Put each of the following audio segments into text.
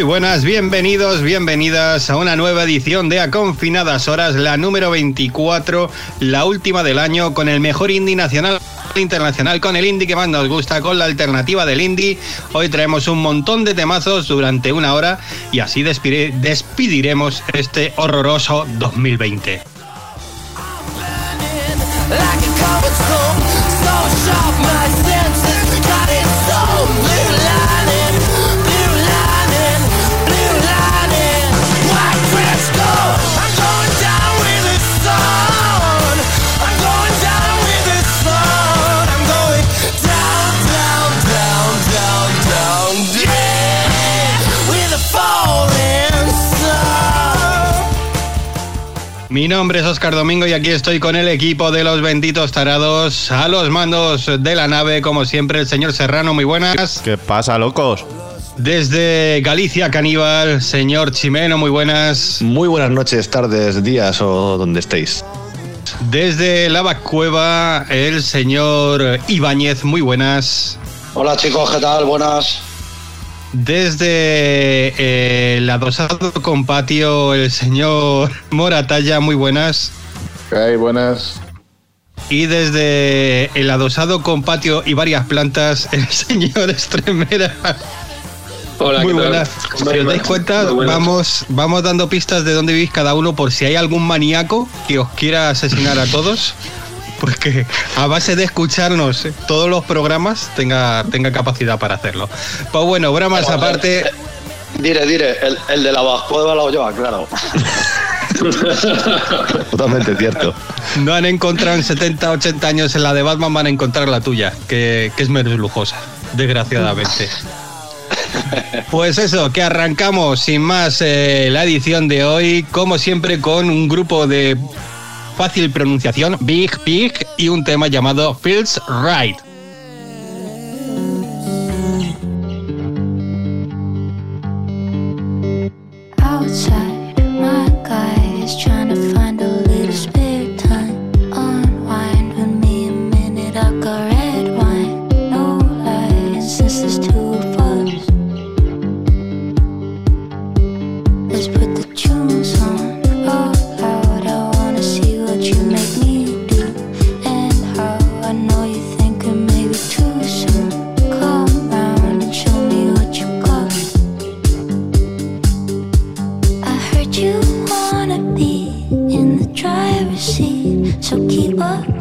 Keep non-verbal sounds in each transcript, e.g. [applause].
Muy buenas, bienvenidos, bienvenidas a una nueva edición de A Confinadas Horas, la número 24, la última del año, con el mejor indie nacional internacional, con el indie que más nos gusta, con la alternativa del indie. Hoy traemos un montón de temazos durante una hora y así despediremos este horroroso 2020. Mi nombre es Oscar Domingo y aquí estoy con el equipo de los benditos tarados. A los mandos de la nave, como siempre, el señor Serrano, muy buenas. ¿Qué pasa, locos? Desde Galicia Caníbal, señor Chimeno, muy buenas. Muy buenas noches, tardes, días o donde estéis. Desde la Cueva, el señor Ibáñez, muy buenas. Hola chicos, ¿qué tal? Buenas. Desde eh, el adosado con patio, el señor [laughs] Moratalla, muy buenas. ¿Qué buenas. Y desde el adosado con patio y varias plantas, [laughs] el señor Estremera. Hola, muy buenas. Si os dais cuenta, vamos, vamos dando pistas de dónde vivís cada uno por si hay algún maníaco que os quiera asesinar a todos porque a base de escucharnos todos los programas tenga, tenga capacidad para hacerlo. Pues bueno, bromas aparte. Dire, dire, el, de la Bascueva lo lleva, claro. [laughs] Totalmente cierto. No han encontrado en 70, 80 años en la de Batman, van a encontrar la tuya, que, es menos lujosa, desgraciadamente. Pues eso, que arrancamos sin más eh, la edición de hoy, como siempre con un grupo de fácil pronunciación, Big Big, y un tema llamado Feels Right. You,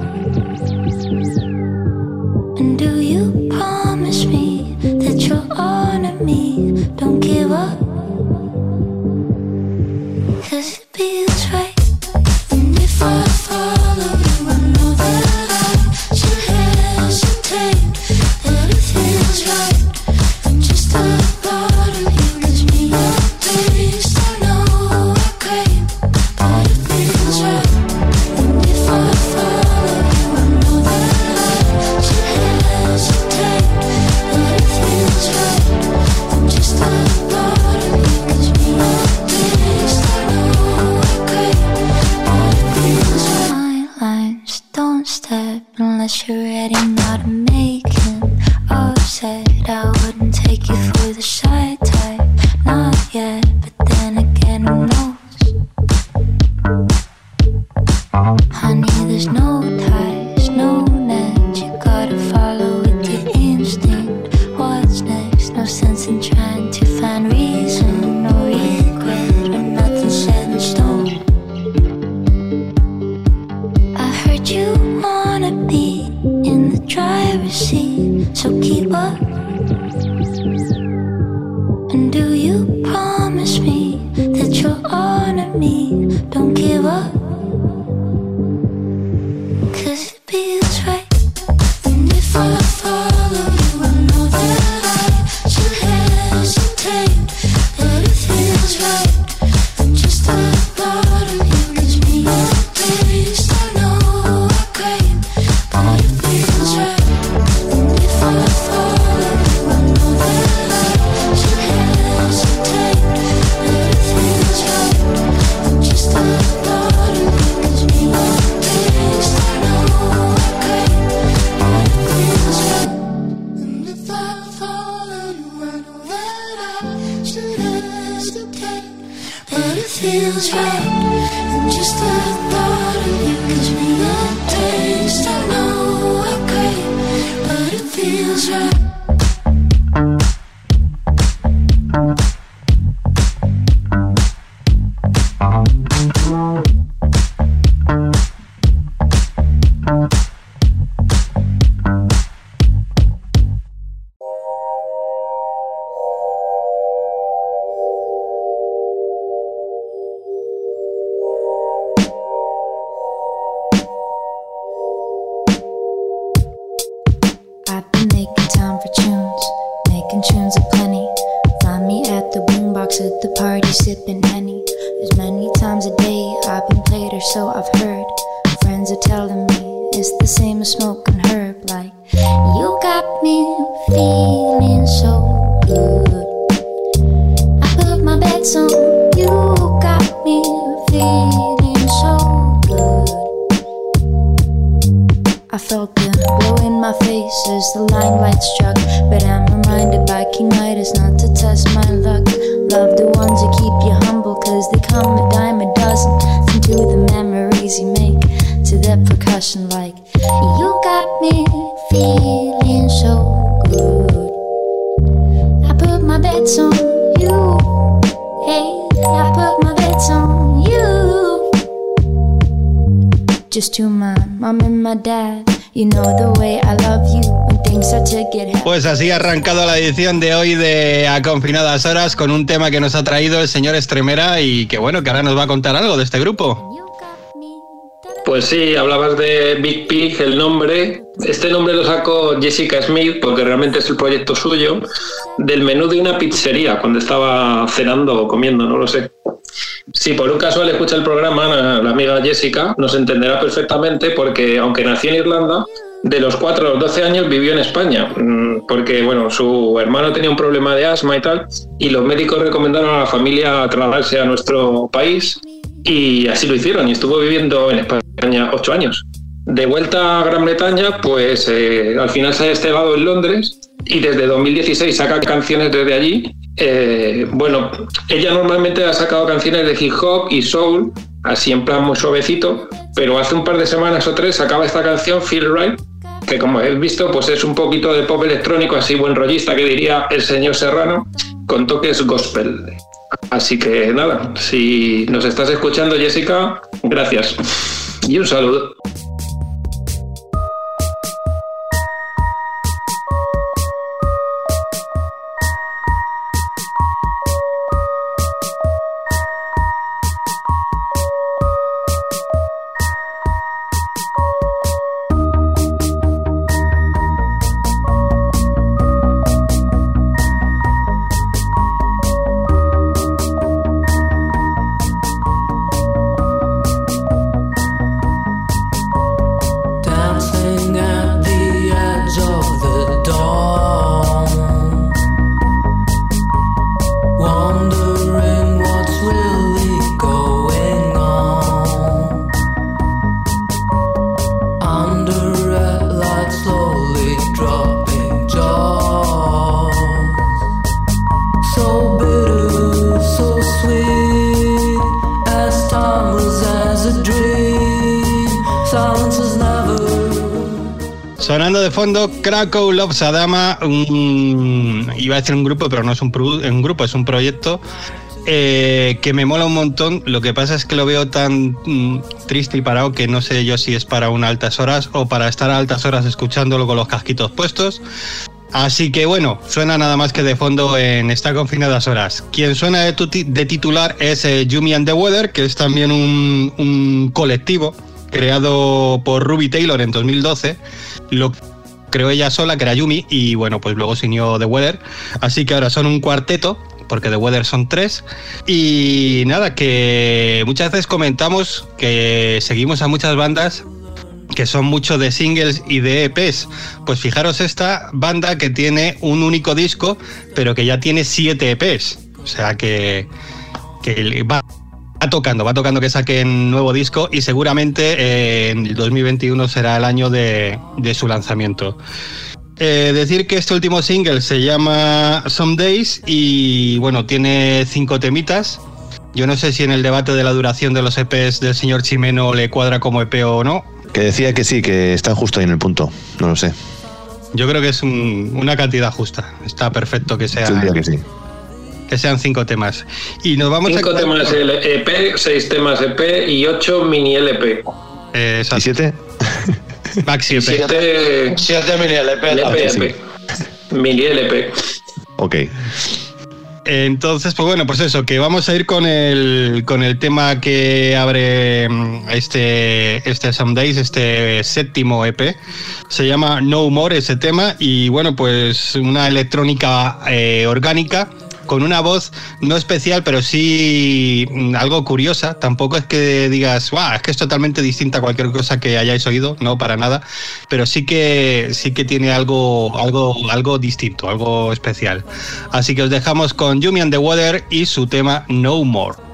not to test my luck. Love the ones that keep you humble, cause they come a dime a dozen. Listen to the memories you make, to the percussion like You got me feeling so good. I put my bets on you. Hey, I put my bets on you. Just to my mom and my dad. You know the way I love you Pues así ha arrancado la edición de hoy de A Confinadas Horas con un tema que nos ha traído el señor Estremera y que bueno, que ahora nos va a contar algo de este grupo. Pues sí, hablabas de Big Pig, el nombre. Este nombre lo sacó Jessica Smith porque realmente es el proyecto suyo del menú de una pizzería cuando estaba cenando o comiendo, no lo sé. Si por un casual escucha el programa, la la amiga Jessica nos entenderá perfectamente porque aunque nació en Irlanda, de los 4 a los 12 años vivió en España, mm, porque bueno, su hermano tenía un problema de asma y tal, y los médicos recomendaron a la familia trasladarse a nuestro país y así lo hicieron y estuvo viviendo en España 8 años. De vuelta a Gran Bretaña, pues eh, al final se ha despegado en Londres y desde 2016 saca canciones desde allí. Eh, bueno, ella normalmente ha sacado canciones de hip hop y soul, así en plan muy suavecito, pero hace un par de semanas o tres sacaba esta canción, Feel Right, que como habéis visto, pues es un poquito de pop electrónico, así buen rollista que diría el señor Serrano, con toques gospel. Así que nada, si nos estás escuchando, Jessica, gracias. Y un saludo. Krakow Love Sadama, un, iba a decir un grupo, pero no es un, grupo, es un proyecto eh, que me mola un montón. Lo que pasa es que lo veo tan mm, triste y parado que no sé yo si es para unas altas horas o para estar a altas horas escuchándolo con los casquitos puestos. Así que bueno, suena nada más que de fondo en Está confinadas horas. Quien suena de, titular es eh, and the Weather, que es también un, un colectivo creado por Ruby Taylor en 2012. Lo creó ella sola, que era Yumi, y bueno, pues luego se unió The Weather. Así que ahora son un cuarteto, porque The Weather son tres. Y nada, que muchas veces comentamos que seguimos a muchas bandas que son mucho de singles y de EPs. Pues fijaros esta banda que tiene un único disco, pero que ya tiene siete EPs. O sea que, que va, va tocando, va tocando que saquen nuevo disco y seguramente eh, en el 2021 será el año de, de su lanzamiento. Eh, decir que este último single se llama Some Days y bueno, tiene cinco temitas. Yo no sé si en el debate de la duración de los EPs del señor Chimeno le cuadra como EP o no, Que decía que sí, que está justo ahí en el punto. No lo sé. Yo creo que es un- una cantidad justa. Está perfecto que, sea, diría que sí. Que sean cinco temas. Y nos vamos Cinco a. temas EP, seis temas EP y ocho mini LP. Eh, ¿Y siete? Maxi EP. Siete Siete mini LP. LP. EP. Mini LP. Ok. Entonces, pues bueno, pues eso, que vamos a ir con el, con el tema que abre mm, este, este este séptimo EP. Se llama No More ese tema y bueno, pues una electrónica eh, orgánica con una voz no especial, pero sí mm, algo curiosa. Tampoco es que digas, "Guau, es que es totalmente distinta a cualquier cosa que hayáis oído, no para nada, pero sí que sí que tiene algo algo algo distinto, algo especial. Así que os dejamos con Yumi and the Water y su tema No More.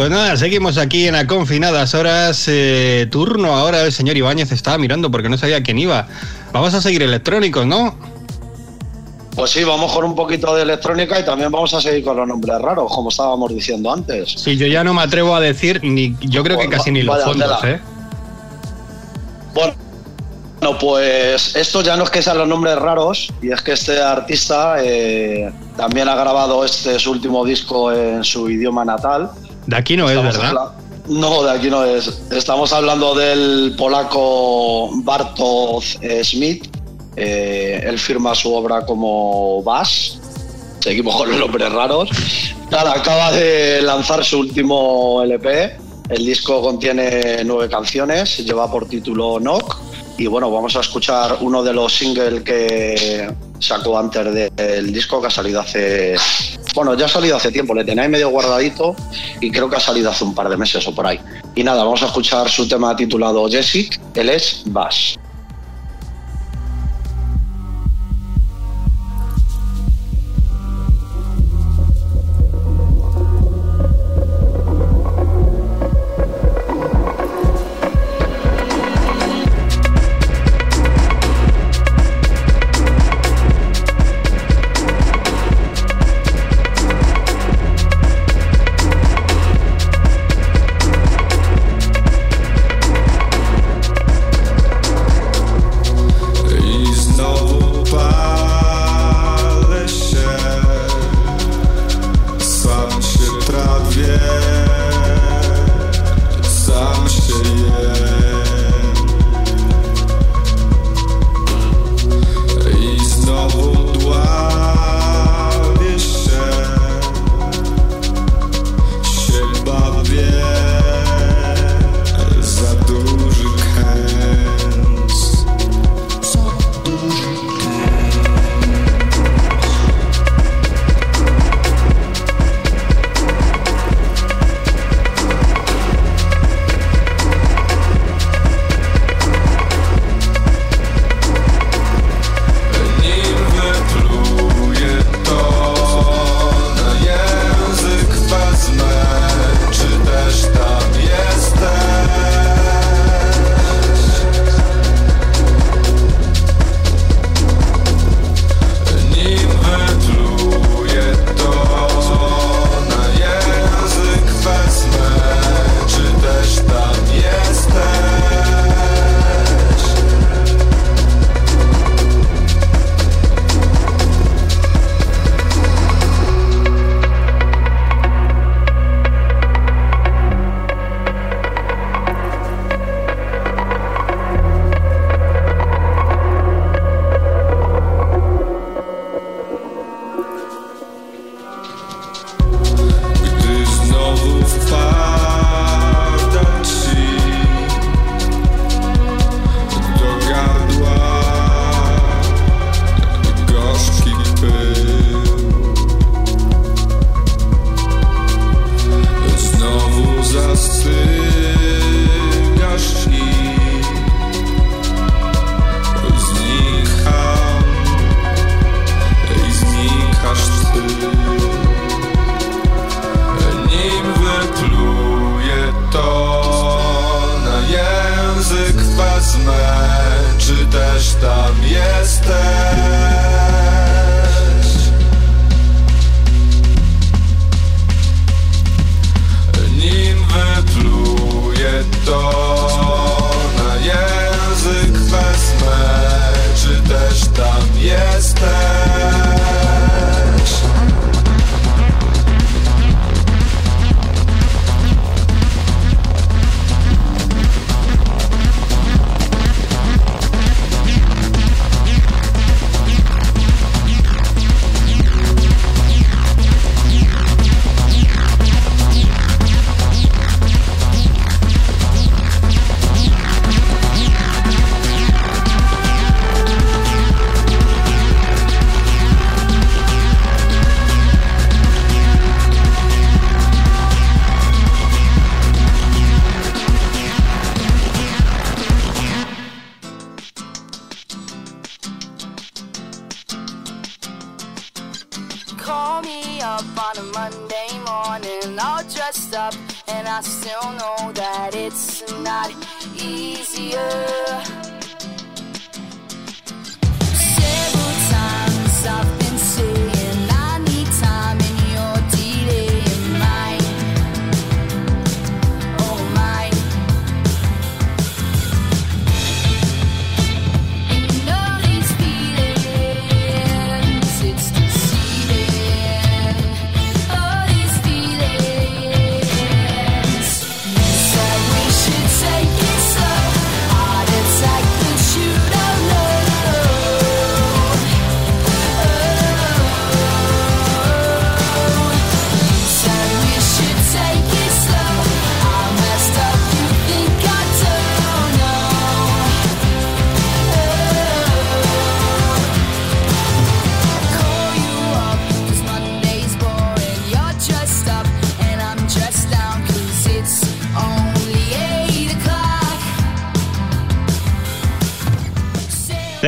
Pues nada, seguimos aquí en a confinadas horas. eh, turno ahora el señor Ibáñez estaba mirando porque no sabía quién iba. Vamos a seguir electrónicos, ¿no? Pues sí, vamos con un poquito de electrónica y también vamos a seguir con los nombres raros, como estábamos diciendo antes. Sí, yo ya no me atrevo a decir ni, yo creo que casi ni los fondos, tela. ¿eh? Bueno, bueno, pues esto ya no es que sean los nombres raros, y es que este artista eh, también ha grabado este su último disco en su idioma natal. De aquí no es, ¿verdad? No, de aquí no es. Estamos hablando del polaco Bartosz Smith. Eh, él firma su obra como Bass. Seguimos con los nombres raros. Nada, acaba de lanzar su último LP. El disco contiene nueve canciones, lleva por título Knock. Y bueno, vamos a escuchar uno de los singles que sacó antes de- del disco que ha salido hace. Bueno, ya ha salido hace tiempo, le tenéis medio guardadito y creo que ha salido hace un par de meses o por ahí. Y nada, vamos a escuchar su tema titulado Jessic, él es Bass. sleep.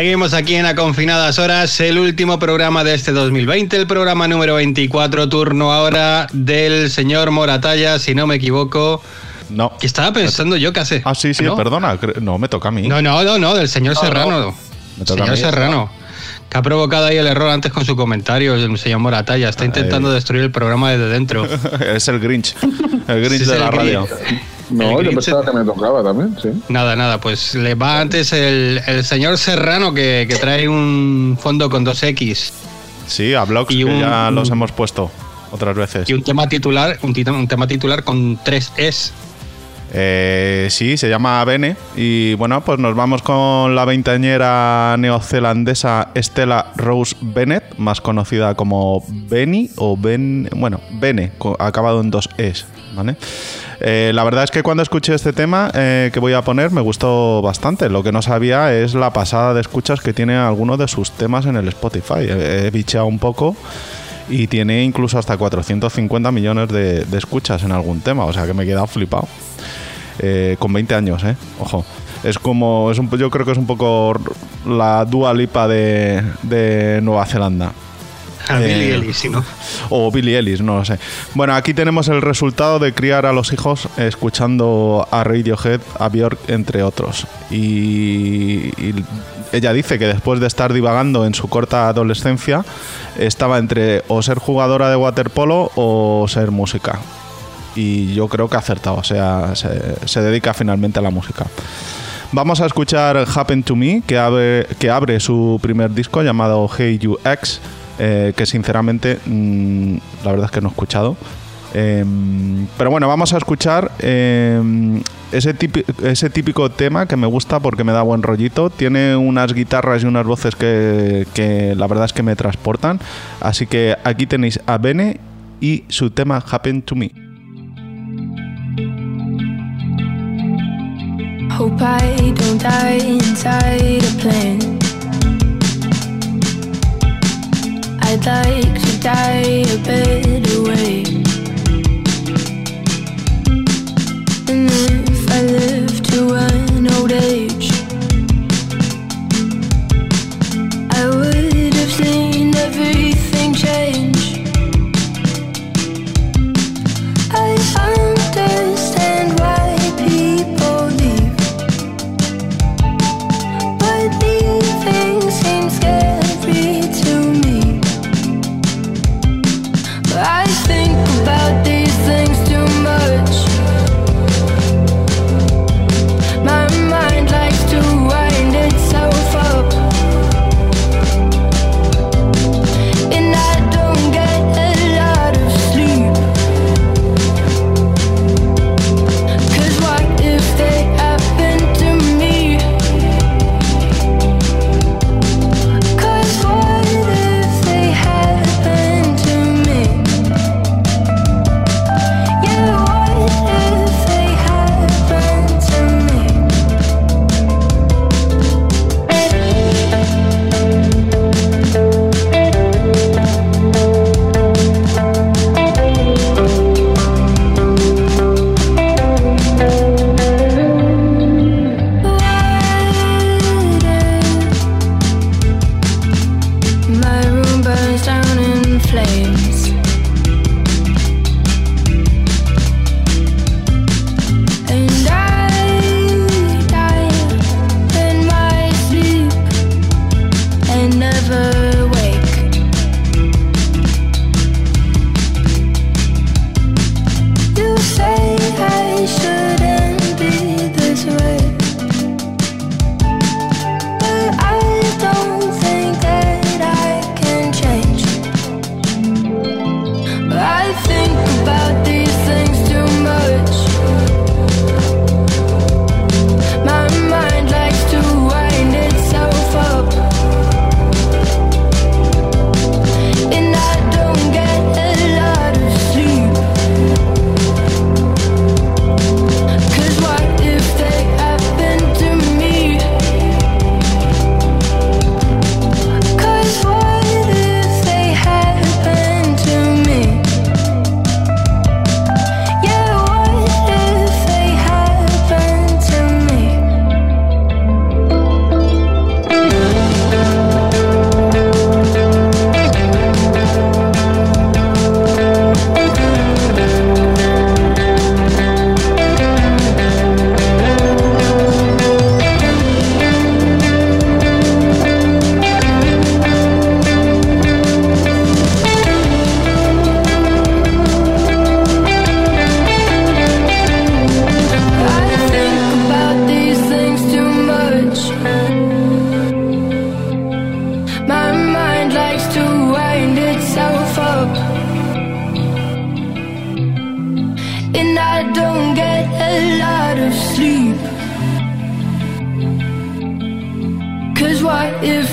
Seguimos aquí en A Confinadas Horas, el último programa de este 2020, el programa número 24, turno ahora del señor Moratalla, si no me equivoco. No. Que estaba pensando yo que hace. Ah, sí, sí, ¿no? perdona. No, me toca a mí. No, no, no, no, del señor Serrano. Me toca a Señor mí. Serrano. Que ha provocado ahí el error antes con su comentario, el señor Moratalla. Está intentando destruir el programa desde dentro. [laughs] es el Grinch. El Grinch Sí, de la radio. Grinch. No, El yo pensaba que me tocaba también, sí. Nada, nada, pues le va antes el, el señor Serrano que, que trae un fondo con dos X Sí, a blogs Y que un- ya los hemos puesto otras veces. y un tema titular, un, tit- un tema titular con tres Es. Eh, sí, se llama Bene. Y bueno, pues nos vamos con la veinteañera neozelandesa Stella Rose Bennett, más conocida como Benny o Ben. Bueno, Bene, acabado en dos Es, ¿vale? Eh, la verdad es que cuando escuché este tema eh, que voy a poner me gustó bastante. Lo que no sabía es la pasada de escuchas que tiene alguno de sus temas en el Spotify. He, he bicheado un poco y tiene incluso hasta 450 millones de, escuchas en algún tema. O sea que me he quedado flipado. Eh, con 20 años, ¿eh? Ojo. Es como, es un, yo creo que es un poco la Dua Lipa de, de Nueva Zelanda. A Eh, Billy Ellis, si no. O Billy Ellis, no lo sé. Bueno, aquí tenemos el resultado de criar a los hijos escuchando a Radiohead, a Björk, entre otros. Y, y ella dice que después de estar divagando en su corta adolescencia, estaba entre o ser jugadora de waterpolo o ser música. Y yo creo que ha acertado, o sea, se, se dedica finalmente a la música. Vamos a escuchar Happen to Me, que abre, que abre su primer disco llamado Hey You X, eh, que sinceramente mm, la verdad es que no he escuchado. Em, pero bueno, vamos a escuchar em, ese, típi- ese típico tema que me gusta porque me da buen rollito. Tiene unas guitarras y unas voces que, que la verdad es que me transportan. Así que aquí tenéis a Bene y su tema Happen to Me. Hope don't die inside a plane. I'd like to die a better way.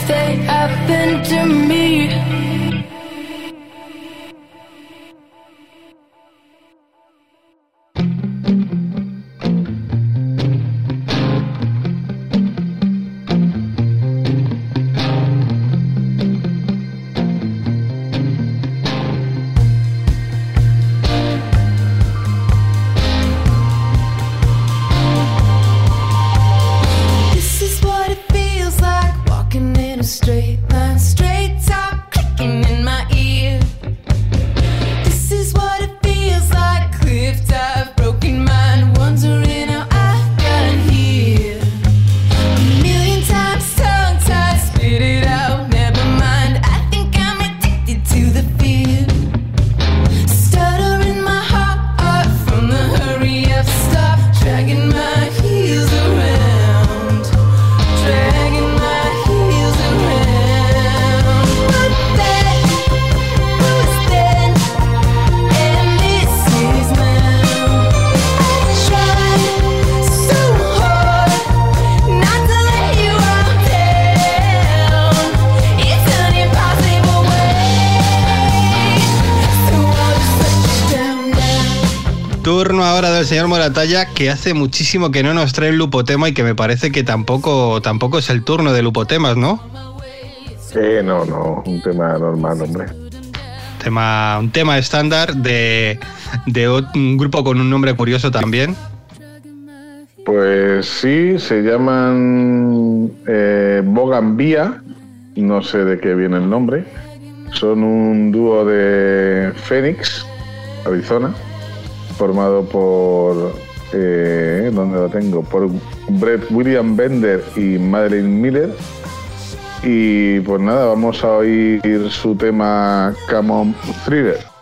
they happen to me. La Talla que hace muchísimo que no nos trae el Lupotema y que me parece que tampoco, tampoco es el turno de Lupotemas, ¿no? Sí, no, no, un tema normal, hombre. Tema, un tema estándar de, de un grupo con un nombre curioso también. Pues sí, se llaman eh, Boganvía, no sé de qué viene el nombre. Son un dúo de Phoenix, Arizona formado por, eh, ¿dónde lo tengo? Por Brett William Bender y Madeleine Miller. Y pues nada, vamos a oír su tema Come On Thriller.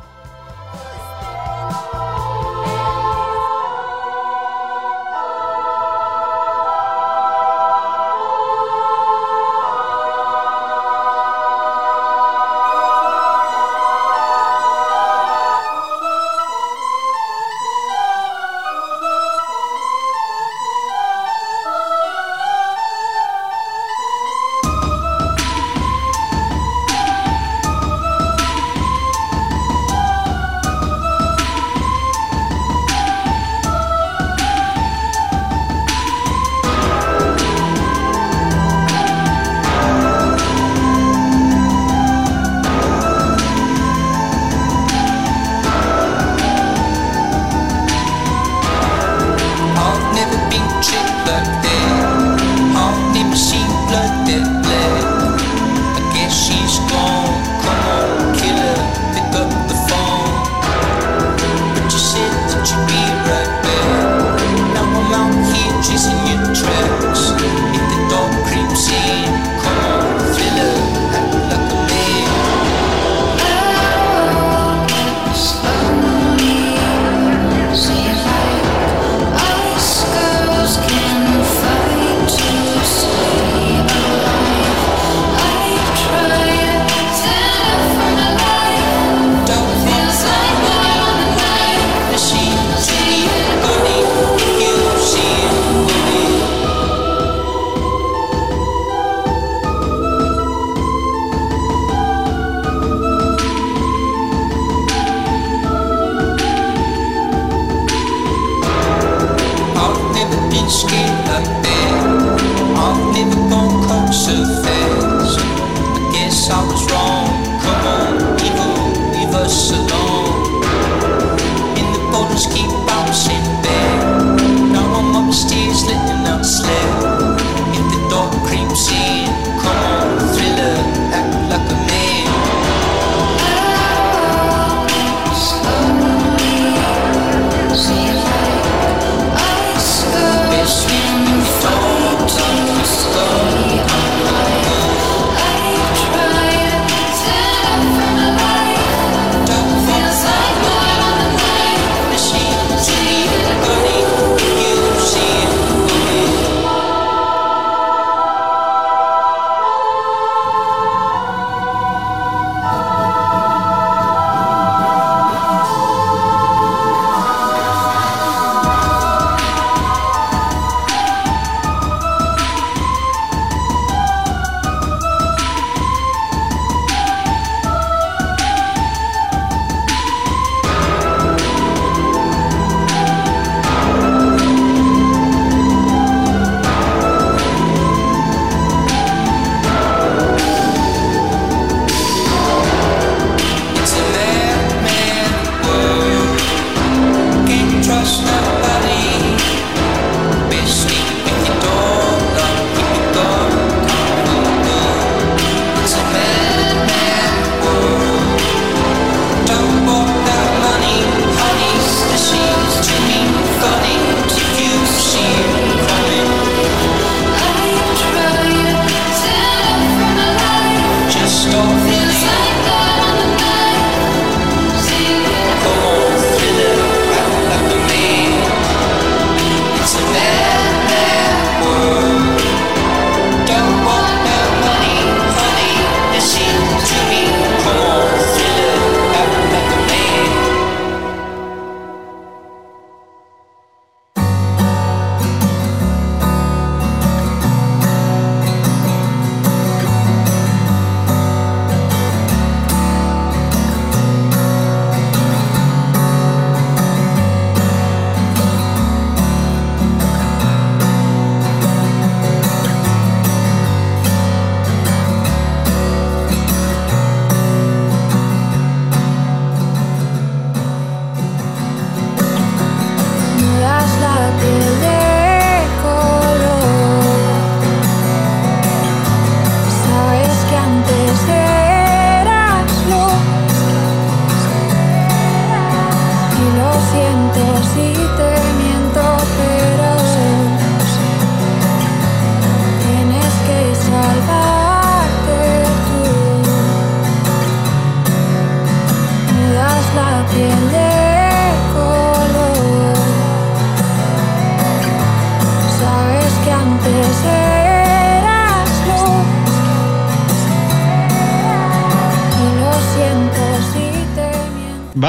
vida.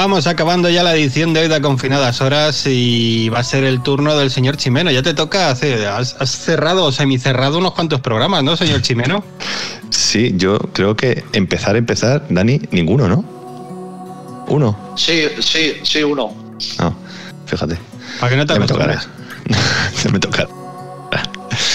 Miento. Vamos acabando ya la edición de hoy de Confinadas Horas y va a ser el turno del señor Chimeno. Ya te toca hacer. Has, has cerrado o semicerrado unos cuantos programas, ¿no, señor Chimeno? Sí, yo creo que empezar, empezar, Dani, ninguno, ¿no? Uno. Sí, sí, sí, uno. No, fíjate. Para que no te Ya me tocará. [laughs] ya me tocará.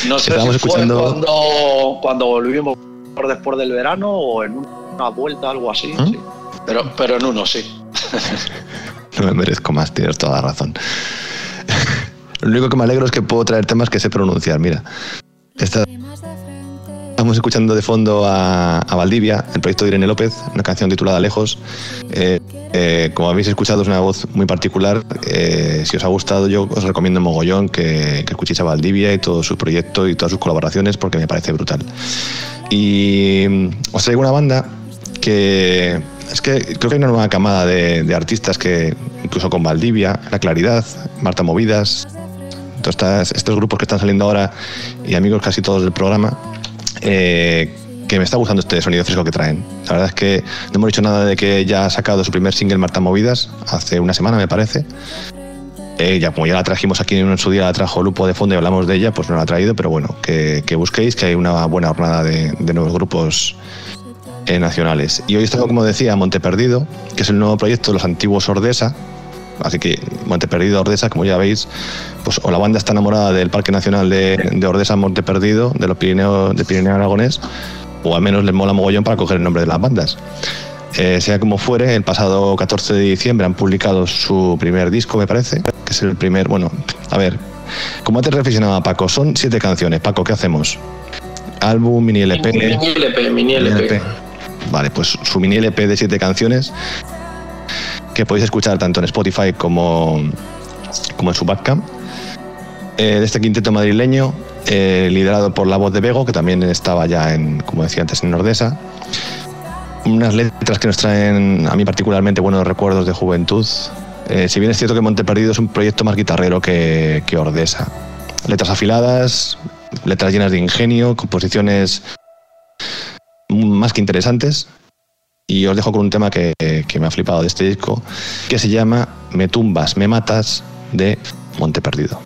No sé Estábamos si fue escuchando- cuando, cuando volvimos por después del verano o en una vuelta, algo así. ¿Ah? sí. Pero, pero en uno, sí. [laughs] No me merezco más, tienes toda la razón. Lo único que me alegro es que puedo traer temas que sé pronunciar. Mira, esta- estamos escuchando de fondo a, a Valdivia, el proyecto de Irene López, una canción titulada Lejos. Eh, eh, como habéis escuchado, es una voz muy particular. Eh, si os ha gustado, yo os recomiendo mogollón que, que escuchéis a Valdivia y todo su proyecto y todas sus colaboraciones porque me parece brutal. Y mm, os traigo una banda que es que creo que hay una nueva camada de, artistas que, incluso con Valdivia, La Claridad, Marta Movidas, todos estos grupos que están saliendo ahora y amigos casi todos del programa, eh, que me está gustando este sonido fresco que traen. La verdad es que no hemos dicho nada de que ya ha sacado su primer single Marta Movidas hace una semana, me parece. Como ya la trajimos aquí en su día, la trajo Lupo de fondo y hablamos de ella, pues no la ha traído, pero bueno, que, busquéis, que hay una buena jornada de nuevos grupos eh, nacionales. Y hoy estamos, como decía, Monte Perdido, que es el nuevo proyecto de los antiguos Ordesa. Así que Monte Perdido, Ordesa, como ya veis, pues o la banda está enamorada del Parque Nacional de, de Ordesa, Monte Perdido, de los Pirineos, de Pirineo Aragonés, o al menos les mola mogollón para coger el nombre de las bandas. Eh, sea como fuere, el pasado 14 de diciembre han publicado su primer disco, me parece, que es el primer, bueno, a ver, como antes reflexionaba Paco, son siete canciones. Paco, ¿qué hacemos? Álbum, mini LP. Mini LP, mini LP. Vale, pues su mini LP de siete canciones que podéis escuchar tanto en Spotify como, como en su Bandcamp. Eh, de este quinteto madrileño, eh, liderado por la voz de Bego, que también estaba ya en, como decía antes, en Nordesa. Unas letras que nos traen a mí particularmente buenos recuerdos de juventud. Eh, si bien es cierto que Monte Perdido es un proyecto más guitarrero que, que Ordesa. Letras afiladas, letras llenas de ingenio, composiciones más que interesantes. Y os dejo con un tema que, que me ha flipado de este disco, que se llama Me tumbas, me matas de Monte Perdido.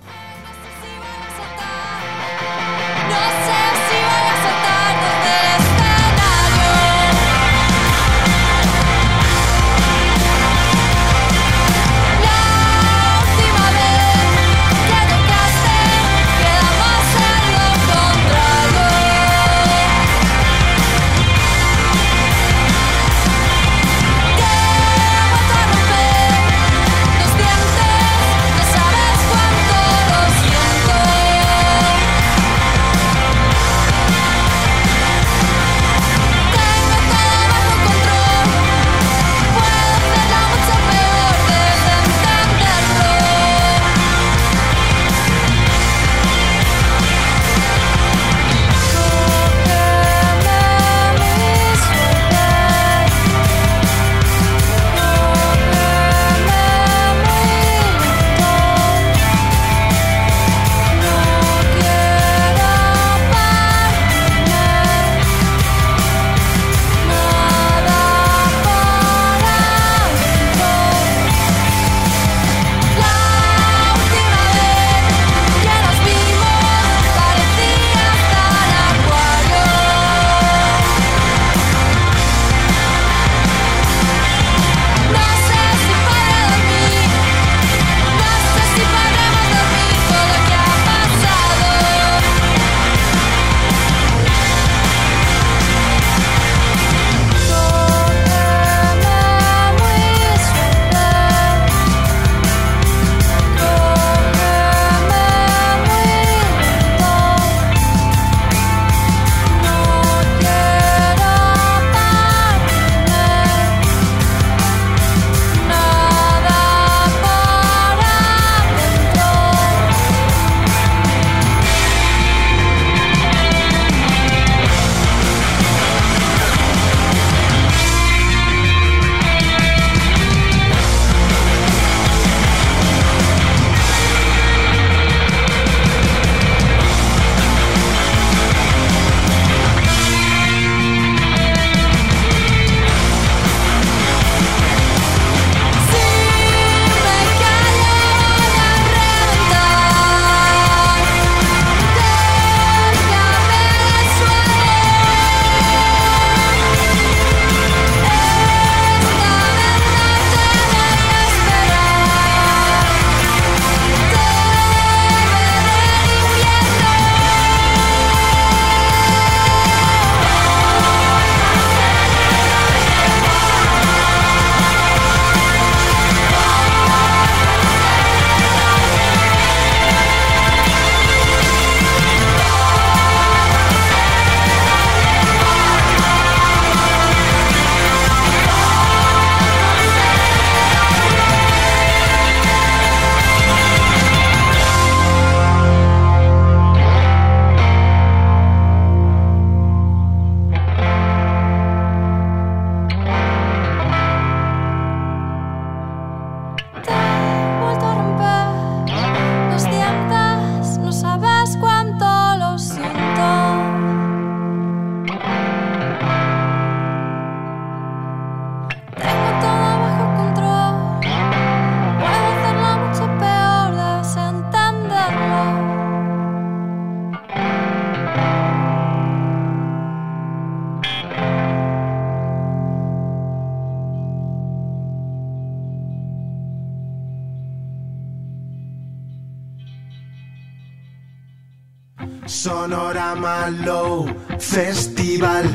Low Festival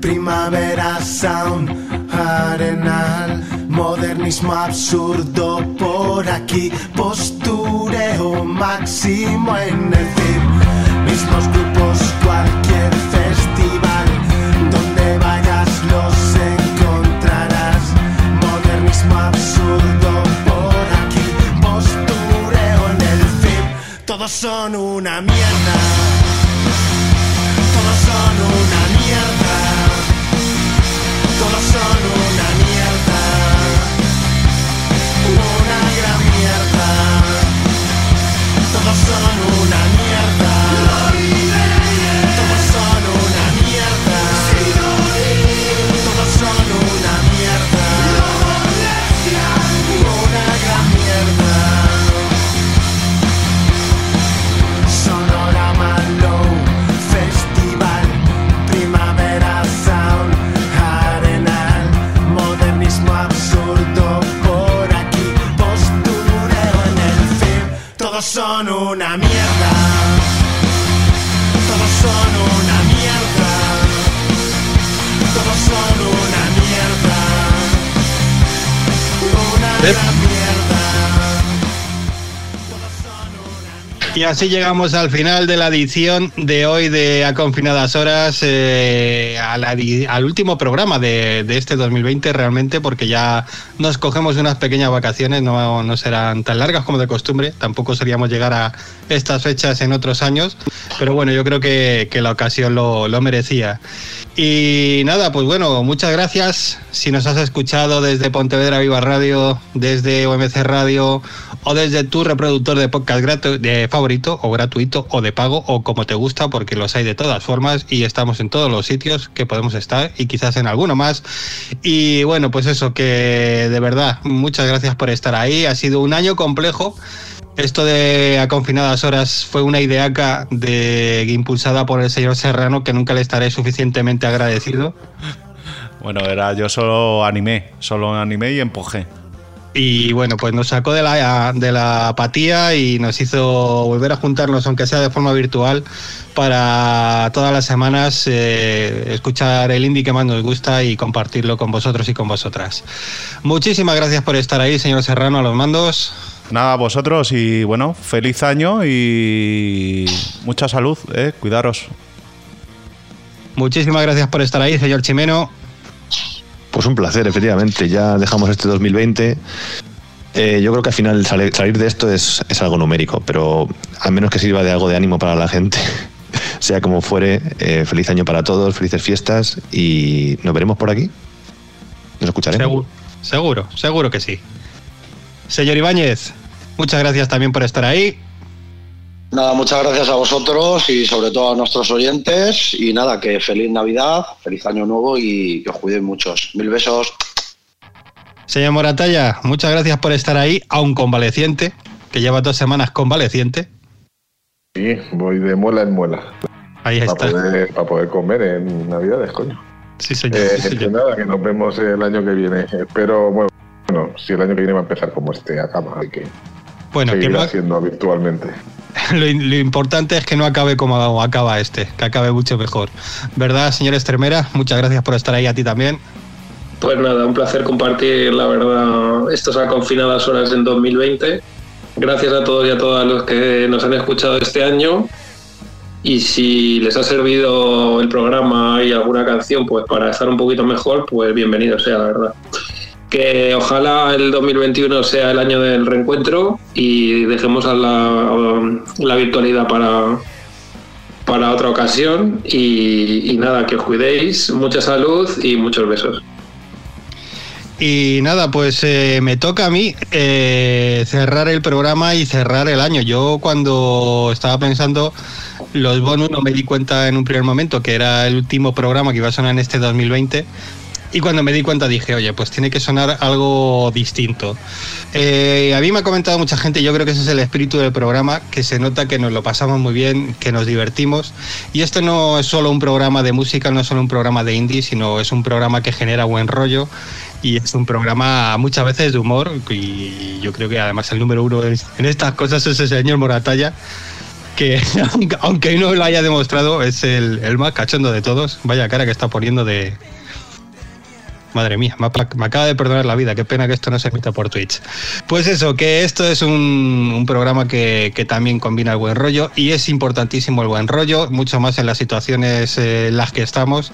Primavera Sound Arenal Modernismo absurdo por aquí Postureo máximo en el film Mismos grupos cualquier festival Donde vayas los encontrarás. Modernismo absurdo por aquí Postureo en el Todos son una mierda Todos Todos son una mierda. Todos son una mierda. Todos son una mierda. Una gran Y así llegamos al final de la edición de hoy de A Confinadas Horas, eh, al último programa de, de este 2020 realmente, porque ya nos cogemos unas pequeñas vacaciones, no, no serán tan largas como de costumbre, tampoco seríamos llegar a estas fechas en otros años, pero bueno, yo creo que, que la ocasión lo, lo merecía. Y nada, pues bueno, muchas gracias. Si nos has escuchado desde Pontevedra Viva Radio, desde OMC Radio o desde tu reproductor de podcast de favorito o gratuito o de pago o como te gusta, porque los hay de todas formas y estamos en todos los sitios que podemos estar y quizás en alguno más. Y bueno, pues eso, que de verdad, muchas gracias por estar ahí. Ha sido un año complejo. Esto de a confinadas horas fue una ideaca de, impulsada por el señor Serrano que nunca le estaré suficientemente agradecido. Bueno, era yo solo animé, solo animé y empujé. Y bueno, pues nos sacó de la, de la apatía y nos hizo volver a juntarnos, aunque sea de forma virtual, para todas las semanas eh, escuchar el indie que más nos gusta y compartirlo con vosotros y con vosotras. Muchísimas gracias por estar ahí, señor Serrano, a los mandos. Nada, vosotros y bueno, feliz año y mucha salud, eh, cuidaros. Muchísimas gracias por estar ahí, señor Chimeno. Pues un placer, efectivamente. Ya dejamos este 2020. Eh, yo creo que al final salir de esto es, es algo numérico, pero al menos que sirva de algo de ánimo para la gente. [laughs] sea como fuere, eh, feliz año para todos, felices fiestas y nos veremos por aquí. Nos escucharemos. Seguro, seguro, seguro que sí. Señor Ibáñez, muchas gracias también por estar ahí. Nada, muchas gracias a vosotros y sobre todo a nuestros oyentes. Y nada, que feliz Navidad, feliz Año Nuevo y que os cuidéis muchos. Mil besos. Señor Moratalla, muchas gracias por estar ahí, aún convaleciente, que lleva dos semanas convaleciente. Sí, voy de muela en muela. Ahí Para está. poder, para poder comer en Navidades, coño. Sí, señor. Eh, sí, señor. nada, que nos vemos el año que viene. Espero, bueno, bueno, si el año que viene va a empezar como este acaba, hay que Bueno, que seguir haciendo virtualmente. [laughs] lo, importante es que no acabe como acaba este, que acabe mucho mejor. ¿Verdad, señor Estremera? Muchas gracias por estar ahí a ti también. Pues nada, un placer compartir, la verdad, estas confinadas horas en 2020. Gracias a todos y a todas los que nos han escuchado este año. Y si les ha servido el programa y alguna canción, pues para estar un poquito mejor, pues bienvenido sea, la verdad. Que ojalá el 2021 sea el año del reencuentro y dejemos a la, la virtualidad para, para otra ocasión. Y, y nada, que os cuidéis, mucha salud y muchos besos. Y nada, pues eh, me toca a mí eh, cerrar el programa y cerrar el año. Yo cuando estaba pensando los bonus no me di cuenta en un primer momento que era el último programa que iba a sonar en este 2020. Y cuando me di cuenta dije, oye, pues tiene que sonar algo distinto. Eh, a mí me ha comentado mucha gente, yo creo que ese es el espíritu del programa, que se nota que nos lo pasamos muy bien, que nos divertimos. Y esto no es solo un programa de música, no es solo un programa de indie, sino es un programa que genera buen rollo y es un programa muchas veces de humor. Y yo creo que además el número uno en estas cosas es el señor Moratalla. que [laughs] aunque- no lo haya demostrado, es el más cachondo de todos. Vaya cara que está poniendo de... Madre mía, me, acaba de perdonar la vida. Qué pena que esto no se emita por Twitch. Pues eso, que esto es un, programa que, que también combina el buen rollo y es importantísimo el buen rollo, mucho más en las situaciones eh, en las que estamos.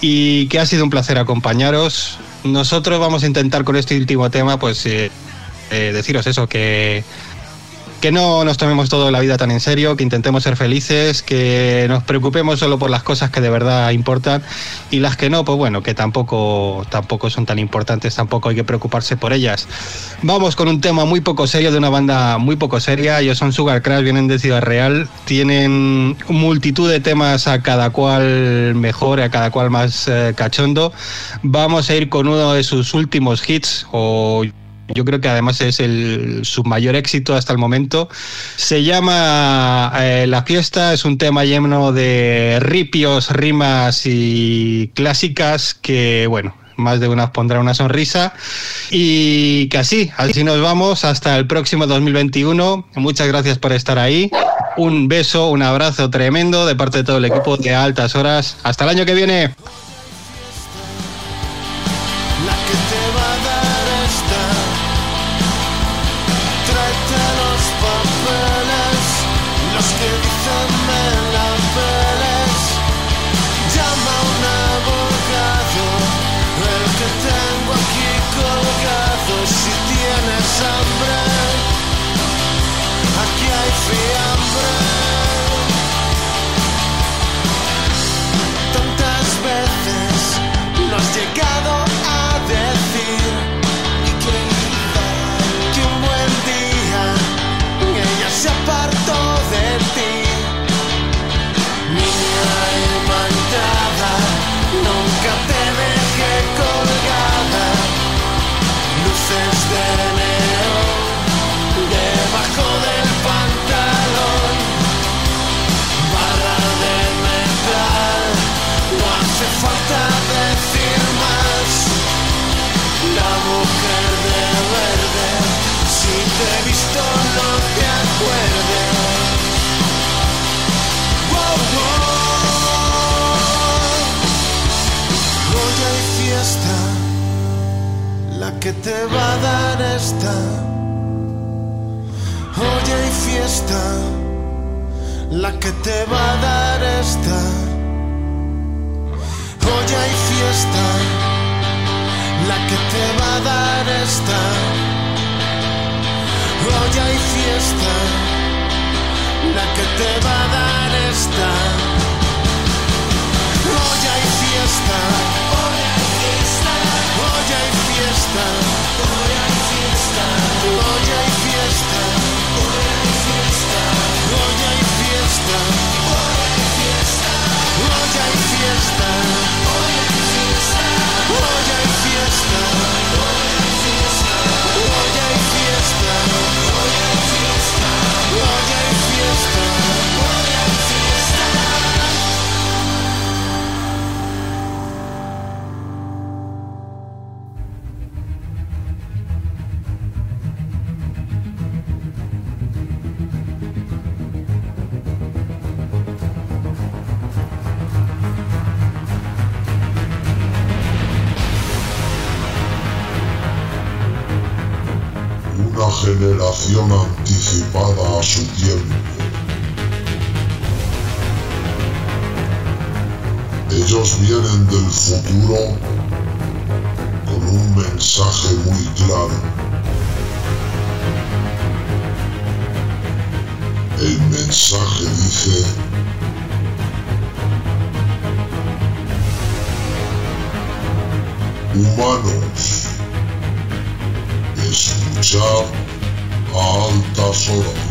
Y que ha sido un placer acompañaros. Nosotros vamos a intentar con este último tema, pues eh, eh, deciros eso, que, que no nos tomemos toda la vida tan en serio, que intentemos ser felices, que nos preocupemos solo por las cosas que de verdad importan y las que no, pues bueno, que tampoco, tampoco son tan importantes, tampoco hay que preocuparse por ellas. Vamos con un tema muy poco serio de una banda muy poco seria, ellos son Sugar Crash, vienen de Ciudad Real, tienen multitud de temas a cada cual mejor, a cada cual más eh, cachondo. Vamos a ir con uno de sus últimos hits o yo creo que además es el, su mayor éxito hasta el momento. Se llama eh, La fiesta, es un tema lleno de ripios, rimas y clásicas que, bueno, más de una pondrá una sonrisa. Y que así, así nos vamos hasta el próximo 2021. Muchas gracias por estar ahí. Un beso, un abrazo tremendo de parte de todo el equipo de Altas Horas. Hasta el año que viene. Esta. Hoy hay fiesta la que te va a dar esta. Hoy hay fiesta, la que te va a dar esta. Hoy hay fiesta, la que te va a dar esta. Hoy hay fiesta, anticipada a su tiempo. Ellos vienen del futuro con un mensaje muy claro. El mensaje dice Humanos, escuchar Antasoro.